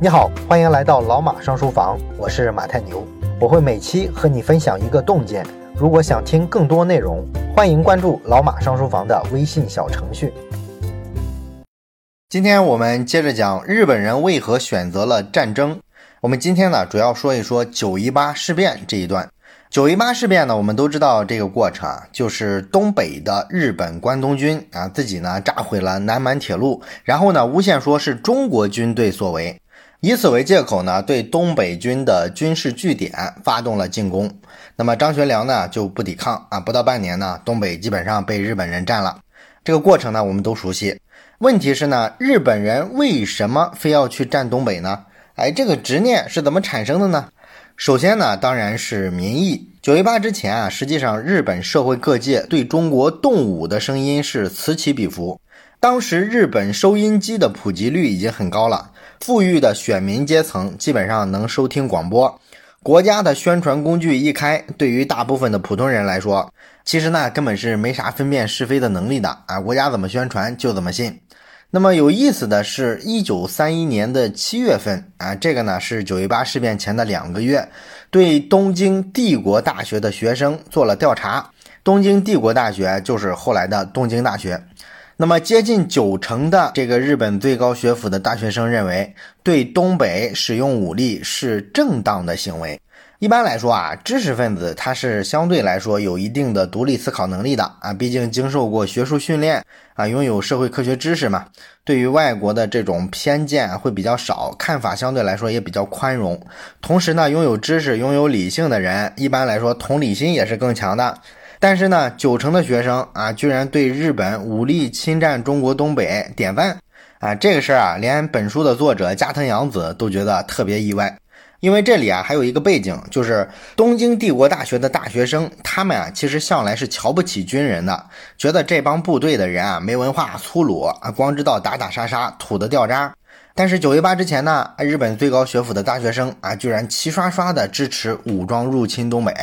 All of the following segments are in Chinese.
你好，欢迎来到老马上书房，我是马太牛，我会每期和你分享一个洞见。如果想听更多内容，欢迎关注老马上书房的微信小程序。今天我们接着讲日本人为何选择了战争。我们今天呢，主要说一说九一八事变这一段。九一八事变呢，我们都知道这个过程啊，就是东北的日本关东军啊，自己呢炸毁了南满铁路，然后呢诬陷说是中国军队所为。以此为借口呢，对东北军的军事据点发动了进攻。那么张学良呢就不抵抗啊，不到半年呢，东北基本上被日本人占了。这个过程呢，我们都熟悉。问题是呢，日本人为什么非要去占东北呢？哎，这个执念是怎么产生的呢？首先呢，当然是民意。九一八之前啊，实际上日本社会各界对中国动武的声音是此起彼伏。当时日本收音机的普及率已经很高了。富裕的选民阶层基本上能收听广播，国家的宣传工具一开，对于大部分的普通人来说，其实呢根本是没啥分辨是非的能力的啊！国家怎么宣传就怎么信。那么有意思的是，一九三一年的七月份啊，这个呢是九一八事变前的两个月，对东京帝国大学的学生做了调查。东京帝国大学就是后来的东京大学。那么，接近九成的这个日本最高学府的大学生认为，对东北使用武力是正当的行为。一般来说啊，知识分子他是相对来说有一定的独立思考能力的啊，毕竟经受过学术训练啊，拥有社会科学知识嘛。对于外国的这种偏见会比较少，看法相对来说也比较宽容。同时呢，拥有知识、拥有理性的人，一般来说同理心也是更强的。但是呢，九成的学生啊，居然对日本武力侵占中国东北点赞啊！这个事儿啊，连本书的作者加藤洋子都觉得特别意外。因为这里啊，还有一个背景，就是东京帝国大学的大学生，他们啊，其实向来是瞧不起军人的，觉得这帮部队的人啊，没文化、粗鲁啊，光知道打打杀杀，土的掉渣。但是九一八之前呢，日本最高学府的大学生啊，居然齐刷刷的支持武装入侵东北。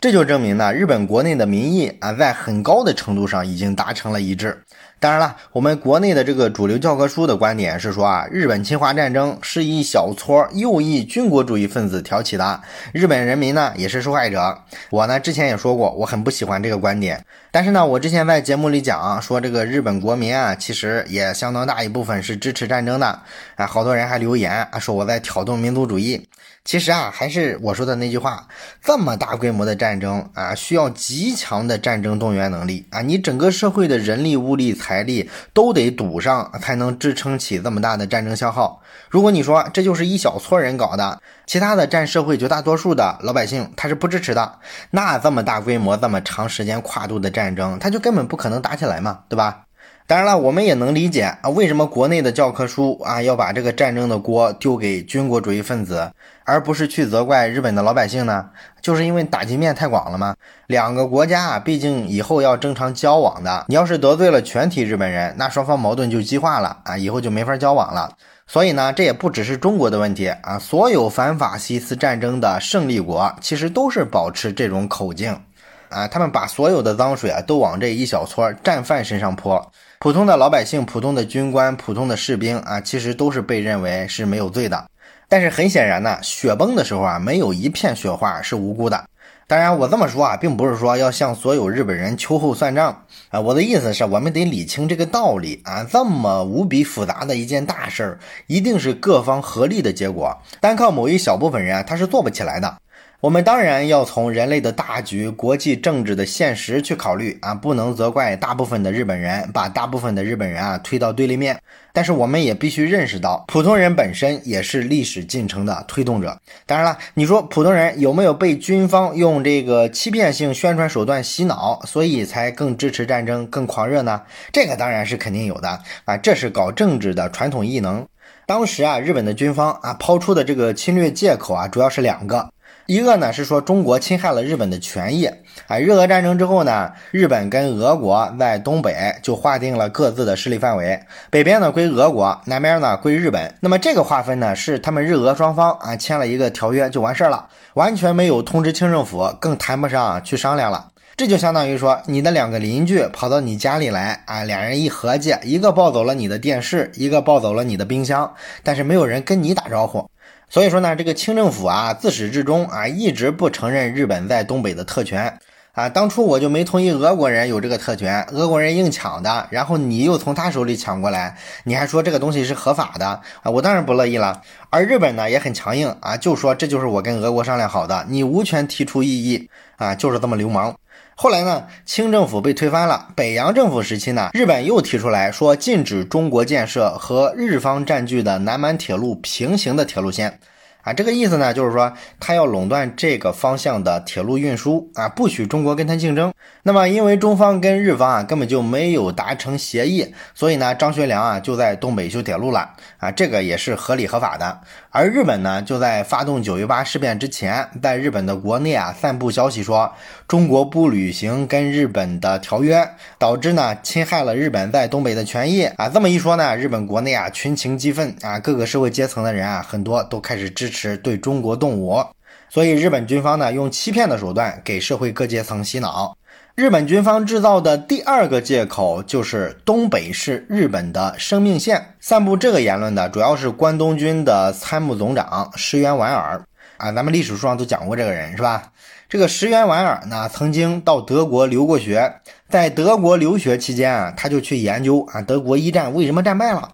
这就证明呢，日本国内的民意啊，在很高的程度上已经达成了一致。当然了，我们国内的这个主流教科书的观点是说啊，日本侵华战争是一小撮右翼军国主义分子挑起的，日本人民呢也是受害者。我呢之前也说过，我很不喜欢这个观点。但是呢，我之前在节目里讲说，这个日本国民啊，其实也相当大一部分是支持战争的。啊，好多人还留言啊，说我在挑动民族主义。其实啊，还是我说的那句话，这么大规模的战争啊，需要极强的战争动员能力啊，你整个社会的人力、物力、财力都得堵上，才能支撑起这么大的战争消耗。如果你说这就是一小撮人搞的，其他的占社会绝大多数的老百姓他是不支持的，那这么大规模、这么长时间跨度的战争，他就根本不可能打起来嘛，对吧？当然了，我们也能理解啊，为什么国内的教科书啊要把这个战争的锅丢给军国主义分子，而不是去责怪日本的老百姓呢？就是因为打击面太广了吗？两个国家啊，毕竟以后要正常交往的，你要是得罪了全体日本人，那双方矛盾就激化了啊，以后就没法交往了。所以呢，这也不只是中国的问题啊，所有反法西斯战争的胜利国其实都是保持这种口径啊，他们把所有的脏水啊都往这一小撮战犯身上泼。普通的老百姓、普通的军官、普通的士兵啊，其实都是被认为是没有罪的。但是很显然呢，雪崩的时候啊，没有一片雪花是无辜的。当然，我这么说啊，并不是说要向所有日本人秋后算账啊。我的意思是我们得理清这个道理啊。这么无比复杂的一件大事儿，一定是各方合力的结果，单靠某一小部分人啊，他是做不起来的。我们当然要从人类的大局、国际政治的现实去考虑啊，不能责怪大部分的日本人，把大部分的日本人啊推到对立面。但是我们也必须认识到，普通人本身也是历史进程的推动者。当然了，你说普通人有没有被军方用这个欺骗性宣传手段洗脑，所以才更支持战争、更狂热呢？这个当然是肯定有的啊，这是搞政治的传统异能。当时啊，日本的军方啊抛出的这个侵略借口啊，主要是两个。一个呢是说中国侵害了日本的权益，啊，日俄战争之后呢，日本跟俄国在东北就划定了各自的势力范围，北边呢归俄国，南边呢归日本。那么这个划分呢是他们日俄双方啊签了一个条约就完事儿了，完全没有通知清政府，更谈不上去商量了。这就相当于说，你的两个邻居跑到你家里来啊，两人一合计，一个抱走了你的电视，一个抱走了你的冰箱，但是没有人跟你打招呼。所以说呢，这个清政府啊，自始至终啊，一直不承认日本在东北的特权。啊，当初我就没同意俄国人有这个特权，俄国人硬抢的，然后你又从他手里抢过来，你还说这个东西是合法的啊，我当然不乐意了。而日本呢也很强硬啊，就说这就是我跟俄国商量好的，你无权提出异议啊，就是这么流氓。后来呢，清政府被推翻了，北洋政府时期呢，日本又提出来说禁止中国建设和日方占据的南满铁路平行的铁路线。啊，这个意思呢，就是说他要垄断这个方向的铁路运输啊，不许中国跟他竞争。那么，因为中方跟日方啊根本就没有达成协议，所以呢，张学良啊就在东北修铁路了啊，这个也是合理合法的。而日本呢，就在发动九一八事变之前，在日本的国内啊散布消息说中国不履行跟日本的条约，导致呢侵害了日本在东北的权益啊。这么一说呢，日本国内啊群情激愤啊，各个社会阶层的人啊很多都开始支。持对中国动武，所以日本军方呢用欺骗的手段给社会各阶层洗脑。日本军方制造的第二个借口就是东北是日本的生命线。散布这个言论的主要是关东军的参谋总长石原莞尔啊，咱们历史书上都讲过这个人是吧？这个石原莞尔呢曾经到德国留过学，在德国留学期间啊，他就去研究啊德国一战为什么战败了。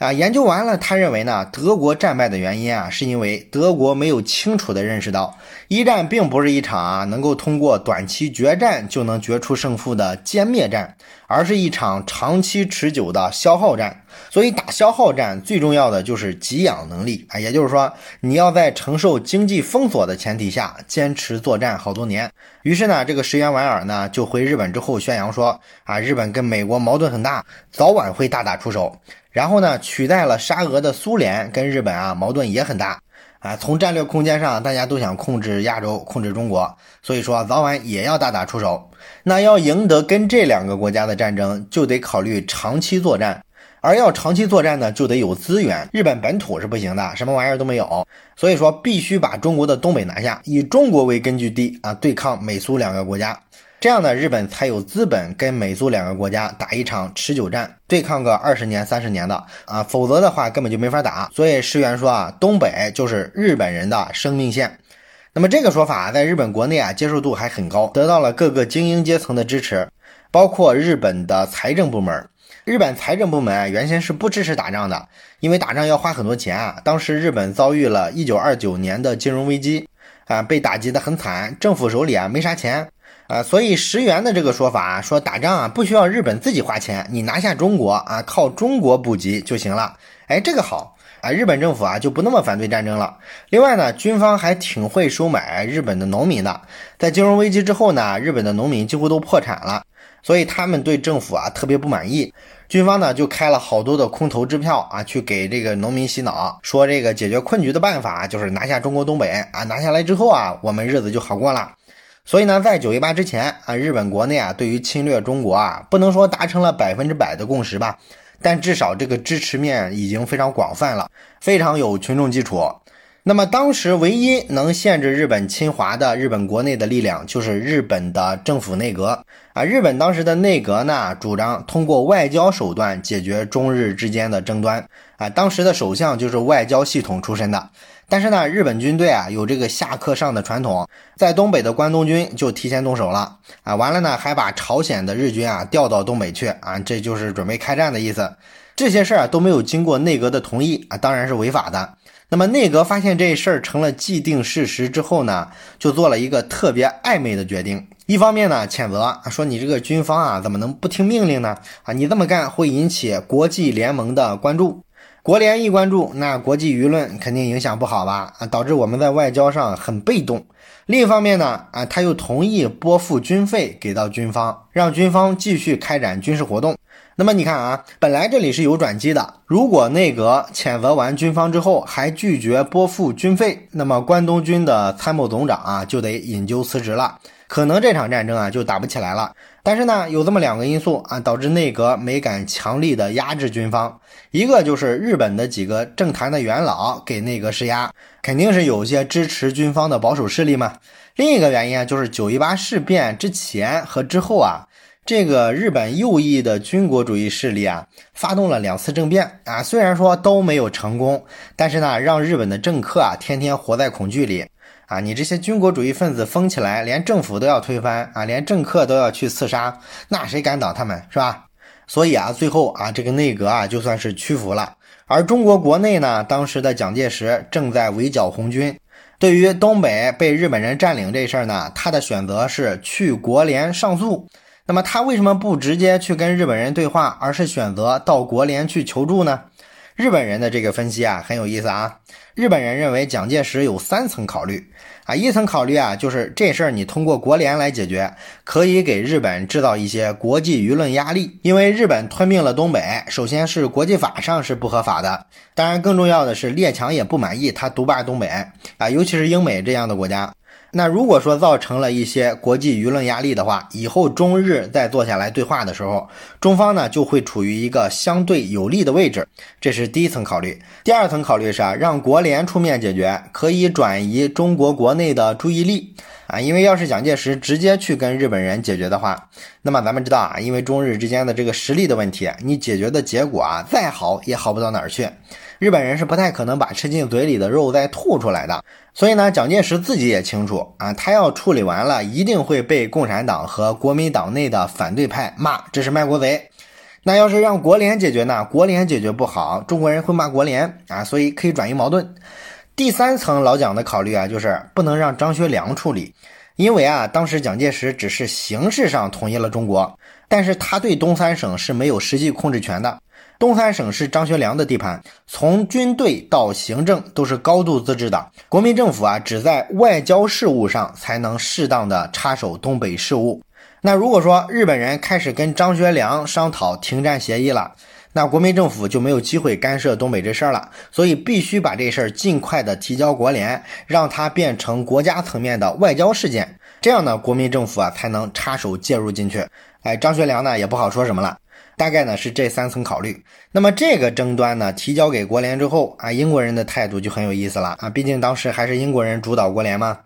啊，研究完了，他认为呢，德国战败的原因啊，是因为德国没有清楚的认识到，一战并不是一场啊能够通过短期决战就能决出胜负的歼灭战，而是一场长期持久的消耗战。所以打消耗战最重要的就是给养能力啊，也就是说，你要在承受经济封锁的前提下坚持作战好多年。于是呢，这个石原莞尔呢就回日本之后宣扬说啊，日本跟美国矛盾很大，早晚会大打出手。然后呢，取代了沙俄的苏联跟日本啊，矛盾也很大啊。从战略空间上，大家都想控制亚洲，控制中国，所以说早晚也要大打出手。那要赢得跟这两个国家的战争，就得考虑长期作战，而要长期作战呢，就得有资源。日本本土是不行的，什么玩意儿都没有，所以说必须把中国的东北拿下，以中国为根据地啊，对抗美苏两个国家。这样呢，日本才有资本跟美苏两个国家打一场持久战，对抗个二十年、三十年的啊，否则的话根本就没法打。所以石原说啊，东北就是日本人的生命线。那么这个说法在日本国内啊接受度还很高，得到了各个精英阶层的支持，包括日本的财政部门。日本财政部门啊原先是不支持打仗的，因为打仗要花很多钱啊。当时日本遭遇了一九二九年的金融危机啊，被打击的很惨，政府手里啊没啥钱。啊，所以石原的这个说法啊，说打仗啊不需要日本自己花钱，你拿下中国啊，靠中国补给就行了。哎，这个好啊，日本政府啊就不那么反对战争了。另外呢，军方还挺会收买日本的农民的。在金融危机之后呢，日本的农民几乎都破产了，所以他们对政府啊特别不满意。军方呢就开了好多的空头支票啊，去给这个农民洗脑，说这个解决困局的办法就是拿下中国东北啊，拿下来之后啊，我们日子就好过了。所以呢，在九一八之前啊，日本国内啊，对于侵略中国啊，不能说达成了百分之百的共识吧，但至少这个支持面已经非常广泛了，非常有群众基础。那么当时唯一能限制日本侵华的日本国内的力量，就是日本的政府内阁啊。日本当时的内阁呢，主张通过外交手段解决中日之间的争端啊。当时的首相就是外交系统出身的。但是呢，日本军队啊有这个下课上的传统，在东北的关东军就提前动手了啊，完了呢还把朝鲜的日军啊调到东北去啊，这就是准备开战的意思。这些事儿啊都没有经过内阁的同意啊，当然是违法的。那么内阁发现这事儿成了既定事实之后呢，就做了一个特别暧昧的决定。一方面呢谴责说你这个军方啊怎么能不听命令呢？啊，你这么干会引起国际联盟的关注。国联一关注，那国际舆论肯定影响不好吧？啊，导致我们在外交上很被动。另一方面呢，啊，他又同意拨付军费给到军方，让军方继续开展军事活动。那么你看啊，本来这里是有转机的。如果内阁谴责完军方之后还拒绝拨付军费，那么关东军的参谋总长啊就得引咎辞职了。可能这场战争啊就打不起来了但是呢，有这么两个因素啊，导致内阁没敢强力的压制军方。一个就是日本的几个政坛的元老给内阁施压，肯定是有些支持军方的保守势力嘛。另一个原因啊，就是九一八事变之前和之后啊，这个日本右翼的军国主义势力啊，发动了两次政变啊，虽然说都没有成功，但是呢，让日本的政客啊，天天活在恐惧里。啊，你这些军国主义分子疯起来，连政府都要推翻啊，连政客都要去刺杀，那谁敢挡他们，是吧？所以啊，最后啊，这个内阁啊，就算是屈服了。而中国国内呢，当时的蒋介石正在围剿红军，对于东北被日本人占领这事儿呢，他的选择是去国联上诉。那么他为什么不直接去跟日本人对话，而是选择到国联去求助呢？日本人的这个分析啊很有意思啊。日本人认为蒋介石有三层考虑啊，一层考虑啊就是这事儿你通过国联来解决，可以给日本制造一些国际舆论压力。因为日本吞并了东北，首先是国际法上是不合法的，当然更重要的是列强也不满意他独霸东北啊，尤其是英美这样的国家。那如果说造成了一些国际舆论压力的话，以后中日再坐下来对话的时候，中方呢就会处于一个相对有利的位置，这是第一层考虑。第二层考虑是啊，让国联出面解决，可以转移中国国内的注意力啊，因为要是蒋介石直接去跟日本人解决的话，那么咱们知道啊，因为中日之间的这个实力的问题，你解决的结果啊再好也好不到哪儿去。日本人是不太可能把吃进嘴里的肉再吐出来的，所以呢，蒋介石自己也清楚啊，他要处理完了，一定会被共产党和国民党内的反对派骂这是卖国贼。那要是让国联解决呢？国联解决不好，中国人会骂国联啊，所以可以转移矛盾。第三层老蒋的考虑啊，就是不能让张学良处理，因为啊，当时蒋介石只是形式上统一了中国，但是他对东三省是没有实际控制权的。东三省是张学良的地盘，从军队到行政都是高度自治的。国民政府啊，只在外交事务上才能适当的插手东北事务。那如果说日本人开始跟张学良商讨停战协议了，那国民政府就没有机会干涉东北这事儿了。所以必须把这事儿尽快的提交国联，让它变成国家层面的外交事件，这样呢，国民政府啊才能插手介入进去。哎，张学良呢也不好说什么了。大概呢是这三层考虑。那么这个争端呢提交给国联之后啊，英国人的态度就很有意思了啊，毕竟当时还是英国人主导国联嘛。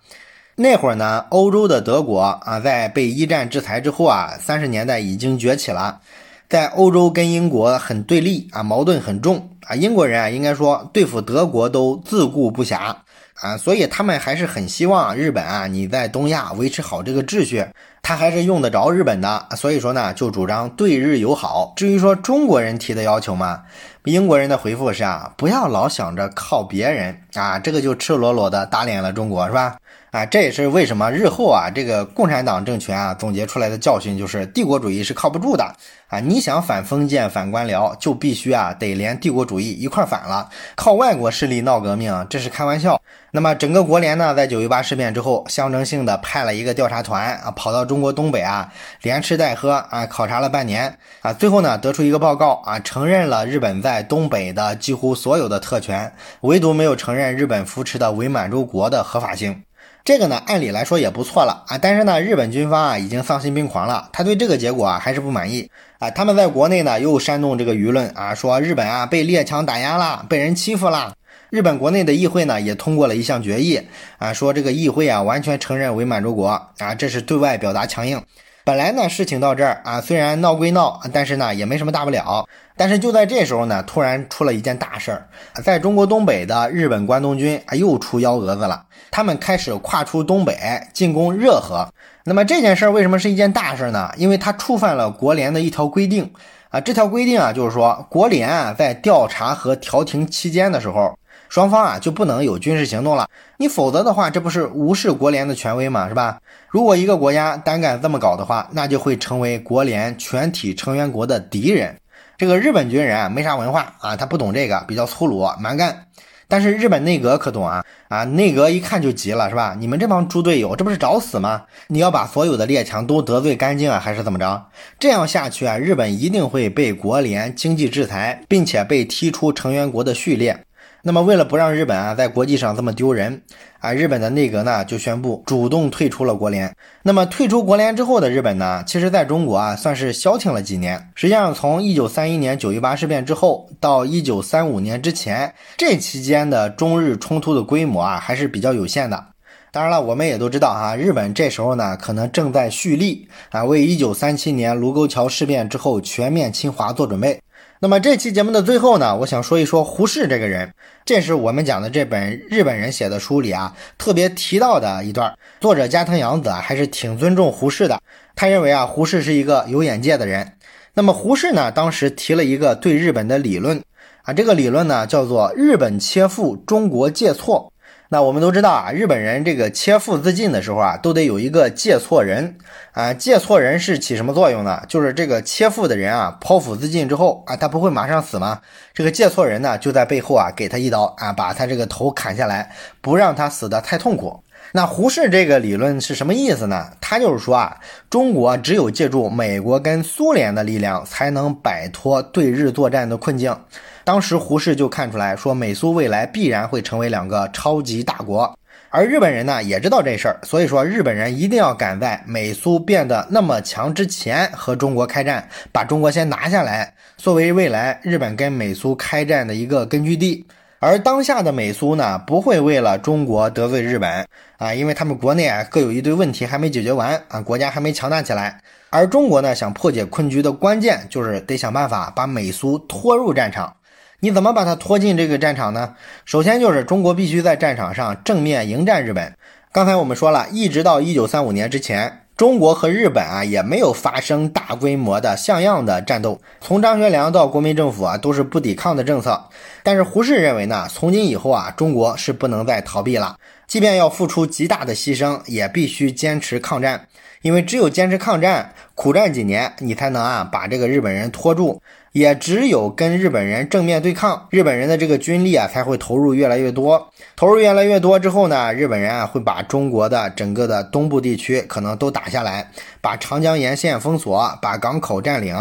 那会儿呢，欧洲的德国啊，在被一战制裁之后啊，三十年代已经崛起了，在欧洲跟英国很对立啊，矛盾很重啊。英国人啊，应该说对付德国都自顾不暇啊，所以他们还是很希望日本啊，你在东亚维持好这个秩序。他还是用得着日本的，所以说呢，就主张对日友好。至于说中国人提的要求嘛，英国人的回复是啊，不要老想着靠别人啊，这个就赤裸裸的打脸了中国，是吧？啊，这也是为什么日后啊，这个共产党政权啊总结出来的教训就是帝国主义是靠不住的啊！你想反封建、反官僚，就必须啊得连帝国主义一块反了，靠外国势力闹革命，这是开玩笑。那么整个国联呢，在九一八事变之后，象征性的派了一个调查团啊，跑到中国东北啊，连吃带喝啊，考察了半年啊，最后呢得出一个报告啊，承认了日本在东北的几乎所有的特权，唯独没有承认日本扶持的伪满洲国的合法性。这个呢，按理来说也不错了啊，但是呢，日本军方啊已经丧心病狂了，他对这个结果啊还是不满意啊。他们在国内呢又煽动这个舆论啊，说日本啊被列强打压了，被人欺负了。日本国内的议会呢也通过了一项决议啊，说这个议会啊完全承认伪满洲国啊，这是对外表达强硬。本来呢，事情到这儿啊，虽然闹归闹，但是呢，也没什么大不了。但是就在这时候呢，突然出了一件大事儿，在中国东北的日本关东军啊，又出幺蛾子了。他们开始跨出东北进攻热河。那么这件事儿为什么是一件大事呢？因为它触犯了国联的一条规定啊。这条规定啊，就是说国联啊，在调查和调停期间的时候。双方啊就不能有军事行动了，你否则的话，这不是无视国联的权威吗？是吧？如果一个国家胆敢这么搞的话，那就会成为国联全体成员国的敌人。这个日本军人啊，没啥文化啊，他不懂这个，比较粗鲁蛮干。但是日本内阁可懂啊啊，内阁一看就急了，是吧？你们这帮猪队友，这不是找死吗？你要把所有的列强都得罪干净啊，还是怎么着？这样下去啊，日本一定会被国联经济制裁，并且被踢出成员国的序列。那么为了不让日本啊在国际上这么丢人啊，日本的内阁呢就宣布主动退出了国联。那么退出国联之后的日本呢，其实在中国啊算是消停了几年。实际上从一九三一年九一八事变之后到一九三五年之前，这期间的中日冲突的规模啊还是比较有限的。当然了，我们也都知道哈，日本这时候呢可能正在蓄力啊，为一九三七年卢沟桥事变之后全面侵华做准备。那么这期节目的最后呢，我想说一说胡适这个人，这是我们讲的这本日本人写的书里啊特别提到的一段。作者加藤洋子啊还是挺尊重胡适的，他认为啊胡适是一个有眼界的人。那么胡适呢当时提了一个对日本的理论啊，这个理论呢叫做日本切腹，中国借错。那我们都知道啊，日本人这个切腹自尽的时候啊，都得有一个借错人啊。借错人是起什么作用呢？就是这个切腹的人啊，剖腹自尽之后啊，他不会马上死吗？这个借错人呢，就在背后啊，给他一刀啊，把他这个头砍下来，不让他死得太痛苦。那胡适这个理论是什么意思呢？他就是说啊，中国只有借助美国跟苏联的力量，才能摆脱对日作战的困境。当时胡适就看出来说，美苏未来必然会成为两个超级大国，而日本人呢也知道这事儿，所以说日本人一定要赶在美苏变得那么强之前和中国开战，把中国先拿下来，作为未来日本跟美苏开战的一个根据地。而当下的美苏呢，不会为了中国得罪日本啊，因为他们国内啊各有一堆问题还没解决完啊，国家还没强大起来。而中国呢，想破解困局的关键就是得想办法把美苏拖入战场。你怎么把它拖进这个战场呢？首先就是中国必须在战场上正面迎战日本。刚才我们说了，一直到一九三五年之前，中国和日本啊也没有发生大规模的像样的战斗。从张学良到国民政府啊都是不抵抗的政策。但是胡适认为呢，从今以后啊，中国是不能再逃避了，即便要付出极大的牺牲，也必须坚持抗战。因为只有坚持抗战，苦战几年，你才能啊把这个日本人拖住。也只有跟日本人正面对抗，日本人的这个军力啊才会投入越来越多。投入越来越多之后呢，日本人啊会把中国的整个的东部地区可能都打下来，把长江沿线封锁，把港口占领。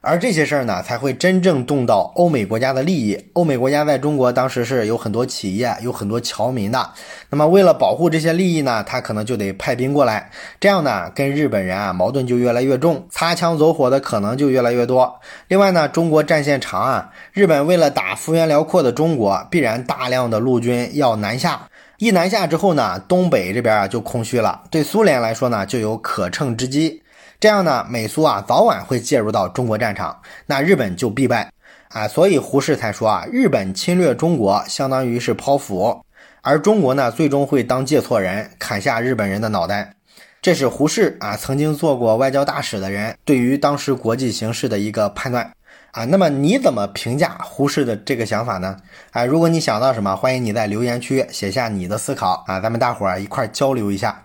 而这些事儿呢，才会真正动到欧美国家的利益。欧美国家在中国当时是有很多企业、有很多侨民的。那么为了保护这些利益呢，他可能就得派兵过来。这样呢，跟日本人啊矛盾就越来越重，擦枪走火的可能就越来越多。另外呢，中国战线长啊，日本为了打幅员辽阔的中国，必然大量的陆军要南下。一南下之后呢，东北这边啊就空虚了，对苏联来说呢，就有可乘之机。这样呢，美苏啊早晚会介入到中国战场，那日本就必败啊。所以胡适才说啊，日本侵略中国相当于是剖腹，而中国呢最终会当借错人，砍下日本人的脑袋。这是胡适啊曾经做过外交大使的人对于当时国际形势的一个判断啊。那么你怎么评价胡适的这个想法呢？啊，如果你想到什么，欢迎你在留言区写下你的思考啊，咱们大伙儿一块交流一下。